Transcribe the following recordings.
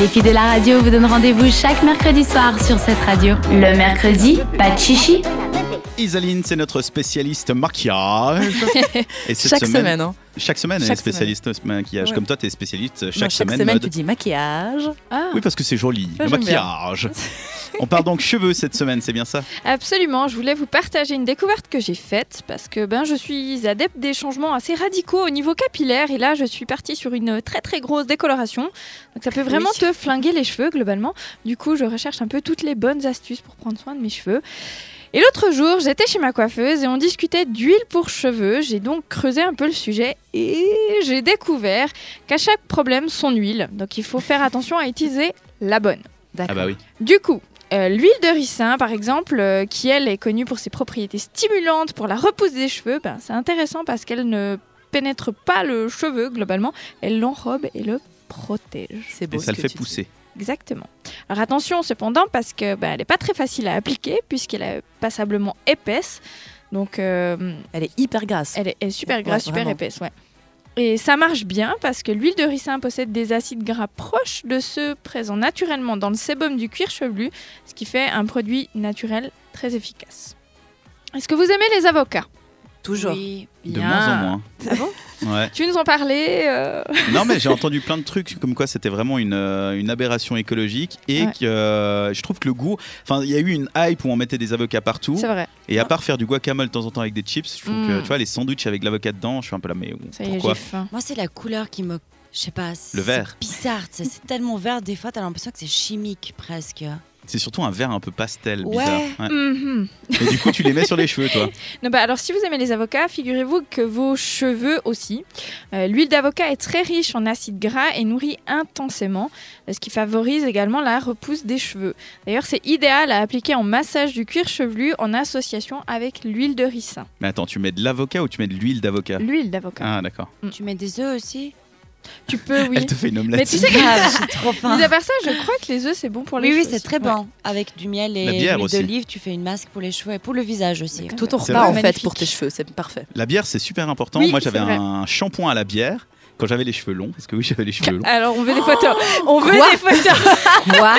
Les filles de la radio vous donnent rendez-vous chaque mercredi soir sur cette radio. Le mercredi, pas de chichi. Isaline, c'est notre spécialiste maquillage. Et cette Chaque semaine, hein. Chaque semaine, elle est Chaque spécialiste maquillage. Ouais. Comme toi, tu es spécialiste chaque, Moi, chaque semaine. semaine, mode. tu dis maquillage. Ah, Oui, parce que c'est joli. Ça, le bien. maquillage. On parle donc cheveux cette semaine, c'est bien ça? Absolument. Je voulais vous partager une découverte que j'ai faite parce que ben, je suis adepte des changements assez radicaux au niveau capillaire et là, je suis partie sur une très très grosse décoloration. Donc ça peut vraiment Oui. te flinguer les cheveux globalement. Du coup, je recherche un peu toutes les bonnes astuces pour prendre soin de mes cheveux. Et l'autre jour, j'étais chez ma coiffeuse et on discutait d'huile pour cheveux. J'ai donc creusé un peu le sujet et j'ai découvert qu'à chaque problème, son huile. Donc il faut faire attention à utiliser la bonne. Ah bah oui. Du coup, euh, l'huile de ricin, par exemple, euh, qui elle est connue pour ses propriétés stimulantes pour la repousse des cheveux, ben, c'est intéressant parce qu'elle ne pénètre pas le cheveu globalement, elle l'enrobe et le protège. C'est beau. Et ce ça le fait dis. pousser. Exactement. Alors attention cependant parce que ben, elle n'est pas très facile à appliquer puisqu'elle est passablement épaisse. Donc euh, Elle est hyper grasse. elle est, elle est super Ouais, grasse, super vraiment. épaisse, ouais. Et ça marche bien parce que l'huile de ricin possède des acides gras proches de ceux présents naturellement dans le sébum du cuir chevelu, ce qui fait un produit naturel très efficace. Est-ce que vous aimez les avocats? Toujours. Oui, De moins en moins. Ah bon Ouais. Tu nous en parlais euh, Non, mais j'ai entendu plein de trucs comme quoi c'était vraiment une, euh, une aberration écologique et Ouais. que euh, je trouve que le goût. Enfin, il y a eu une hype où on mettait des avocats partout. C'est vrai. Et à part faire du guacamole de temps en temps avec des chips, je trouve que Mm. tu vois, les sandwichs avec l'avocat dedans, je suis un peu là, mais Ça y est, pourquoi. Moi, c'est la couleur qui me. Je sais pas. Le vert. C'est bizarre. C'est tellement vert, des fois, t'as l'impression que c'est chimique presque. C'est surtout un vert un peu pastel, bizarre. Ouais. Mhm. Et du coup, tu les mets sur les cheveux, toi. Non, bah, alors, si vous aimez les avocats, figurez-vous que vos cheveux aussi. Euh, L'huile d'avocat est très riche en acides gras et nourrit intensément, ce qui favorise également la repousse des cheveux. D'ailleurs, c'est idéal à appliquer en massage du cuir chevelu en association avec l'huile de ricin. Mais attends, tu mets de l'avocat ou tu mets de l'huile d'avocat? L'huile d'avocat. Ah, d'accord. Tu mets des œufs aussi? Tu peux, oui. Elle te fait une omelette. Mais tu sais que, Grave, j'ai trop faim. mis à part ça, je crois que les œufs, c'est bon pour les Oui, oui, cheveux. c'est très bon. Avec du miel et l'huile d'olive, tu fais une masque pour les cheveux et pour le visage aussi. Tout au C'est repas, en fait, pour tes cheveux. C'est parfait. La bière, c'est super important. Oui, Moi, j'avais un shampoing à la bière quand j'avais les cheveux longs. Parce que oui, j'avais les cheveux longs. Alors, on veut des photos. On veut Quoi des photos. Quoi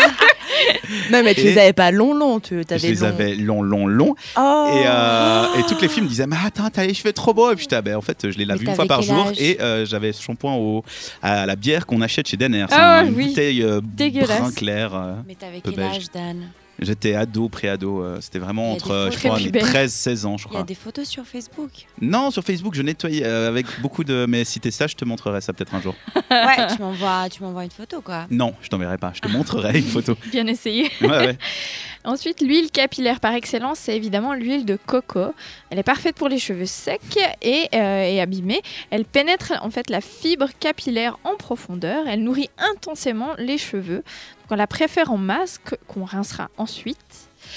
Non, mais tu Et- les avais pas longs, longs. Tu Je t'avais les longs. avais longs, longs, longs. Oh. Et, euh, et toutes les filles me disaient, mais attends, t'as les cheveux trop beaux. Et puis, ah, ben, en fait, je les lave une fois par jour. Et euh, j'avais ce shampoing au, à la bière qu'on achète chez Denner. C'est Ah, une oui. bouteille euh, Dégueulasse. brun clair. euh. Mais t'avais Peu quel beige. âge, Dan? J'étais ado, pré-ado. euh, C'était vraiment entre, je crois, très mes pubères. 13-16 ans, je Il y a crois. des photos sur Facebook. Non, sur Facebook, je nettoyais euh, avec beaucoup de. Mais si t'es ça, je te montrerai ça peut-être un jour. Ouais, tu m'envoies, tu m'envoies une photo, quoi. Non, je t'enverrai pas. Je te montrerai une photo. Bien essayé. Ouais, ouais. Ensuite, l'huile capillaire par excellence, c'est évidemment l'huile de coco. Elle est parfaite pour les cheveux secs et, euh, et abîmés. Elle pénètre en fait la fibre capillaire en profondeur. Elle nourrit intensément les cheveux. Donc, on la préfère en masque qu'on rincera ensuite.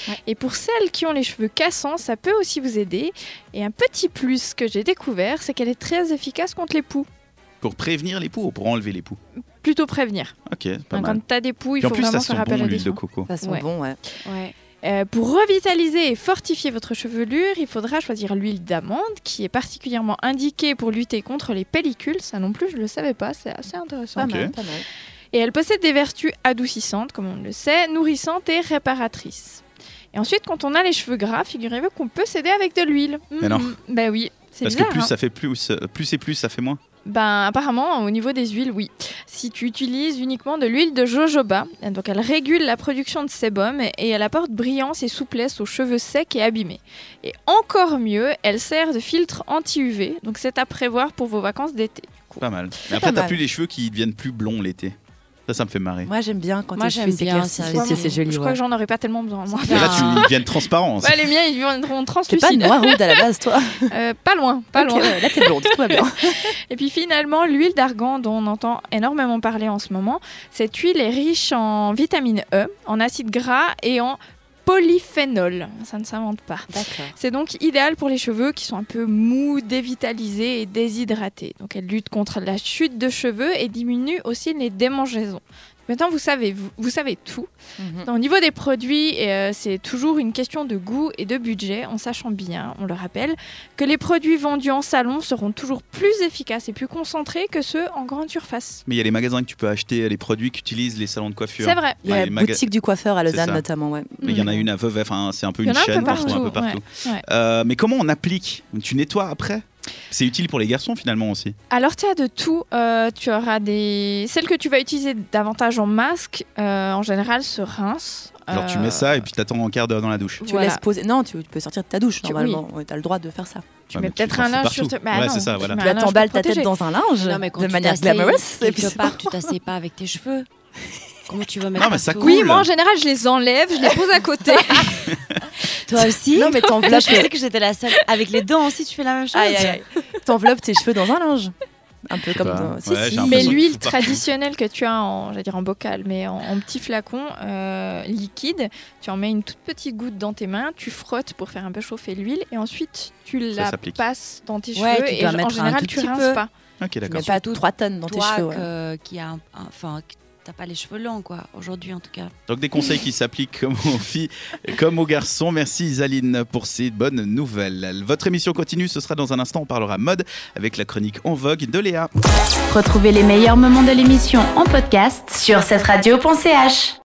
Ouais. Et pour celles qui ont les cheveux cassants, ça peut aussi vous aider. Et un petit plus que j'ai découvert, c'est qu'elle est très efficace contre les poux. Pour prévenir les poux ou pour enlever les poux? Plutôt prévenir. Ok, pas mal. quand t'as des poux, il en faut plus, ça vraiment sent faire appel bon à des de coco. Ça sent Ouais. bon, ouais. Ouais. Euh, pour revitaliser et fortifier votre chevelure, il faudra choisir l'huile d'amande qui est particulièrement indiquée pour lutter contre les pellicules. Ça non plus, je ne le savais pas, c'est assez intéressant. Pas mal, pas mal. Et elle possède des vertus adoucissantes, comme on le sait, nourrissantes et réparatrices. Et ensuite, quand on a les cheveux gras, figurez-vous qu'on peut s'aider avec de l'huile. Mais non. Ben oui, c'est Parce bizarre. que plus hein. ça fait plus, plus et plus ça fait moins. Ben apparemment, au niveau des huiles, oui. Si tu utilises uniquement de l'huile de jojoba, donc elle régule la production de sébum et elle apporte brillance et souplesse aux cheveux secs et abîmés. Et encore mieux, elle sert de filtre anti-UV, donc c'est à prévoir pour vos vacances d'été. Pas mal. Mais après, t'as plus les cheveux qui deviennent plus blonds l'été. Ça, ça me fait marrer. Moi, j'aime bien quand Moi, j'aime bien C'est- joli, Je crois ouais. que j'en aurais pas tellement besoin. Moi. Et là, tu, ils deviennent transparents. Ouais, les miens, ils viendront T'es pas translucides. noiraude à la base, toi Euh, pas loin, pas Ok, loin. ouais, Là, t'es blonde, tout va bien. Et puis finalement, l'huile d'argan dont on entend énormément parler en ce moment, cette huile est riche en vitamine E, en acides gras et en polyphénol. Ça ne s'invente pas. C'est donc idéal pour les cheveux qui sont un peu mous, dévitalisés et déshydratés. Donc elle lutte contre la chute de cheveux et diminue aussi les démangeaisons. Maintenant, vous savez, vous, vous savez tout. Mhm. Au niveau des produits, euh, c'est toujours une question de goût et de budget, en sachant bien, on le rappelle, que les produits vendus en salon seront toujours plus efficaces et plus concentrés que ceux en grande surface. Mais il y a les magasins que tu peux acheter, les produits qu'utilisent les salons de coiffure. C'est vrai. Il y a la boutique du coiffeur à Lausanne notamment, ouais. Mais il y en a une à enfin, c'est un peu Il y une en a un peu chaîne partout, un peu partout, partout. ouais. Euh, mais comment on applique? Tu nettoies après? C'est utile pour les garçons finalement aussi. Alors, tu as de tout. Euh, tu auras des. Celles que tu vas utiliser davantage en masque, euh, en général, se rincent. Alors tu Euh, mets ça et puis t'attends un quart d'heure dans la douche. Tu Voilà. laisses poser. Non, tu, tu peux sortir de ta douche Tu- normalement. Ouais, T'as le droit de faire ça. Tu Ouais, mets peut-être un linge sur partout. te. Bah Ouais, non, c'est ça, tu voilà. Tu t'emballes ta tête dans un linge Non, mais quand de manière glamorous. Et puis part, tu t'asseyes pas avec tes cheveux. Comment tu veux mettre Non, mais ça Oui, moi en général, je les enlève, je les pose à côté. Toi aussi Non, mais t'enveloppes je pensais que j'étais la seule. Avec les dents aussi, tu fais la même chose. Aïe, aïe, aïe. T'enveloppes tes cheveux dans un linge. Un peu comme dans... Si, Ouais, si. mais l'huile tout traditionnelle que tu as en, j'allais dire en bocal, mais en, en petit flacon euh, liquide, tu en mets une toute petite goutte dans tes mains, tu frottes pour faire un peu chauffer l'huile et ensuite tu la passes dans tes Ouais, cheveux tu et en général tout tu rinces peu. pas. Ok Tu d'accord. mets pas 3 tonnes dans tes cheveux. ouais. que- qui a enfin, t'as pas les cheveux longs, quoi. Aujourd'hui, en tout cas. Donc des conseils qui s'appliquent comme aux filles comme aux garçons. Merci Isaline pour ces bonnes nouvelles. Votre émission continue, ce sera dans un instant, on parlera mode avec la chronique en vogue de Léa. Retrouvez les meilleurs moments de l'émission en podcast sur cette radio.ch.